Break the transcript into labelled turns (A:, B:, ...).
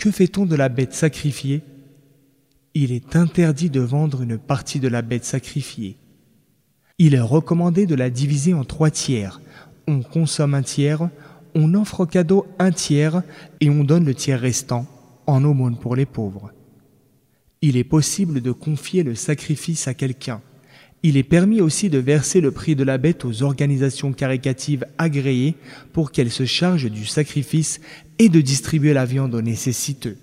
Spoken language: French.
A: Que fait-on de la bête sacrifiée? Il est interdit de vendre une partie de la bête sacrifiée. Il est recommandé de la diviser en trois tiers. On consomme un tiers, on offre au cadeau un tiers et on donne le tiers restant en aumône pour les pauvres. Il est possible de confier le sacrifice à quelqu'un. Il est permis aussi de verser le prix de la bête aux organisations caricatives agréées pour qu'elles se chargent du sacrifice et de distribuer la viande aux nécessiteux.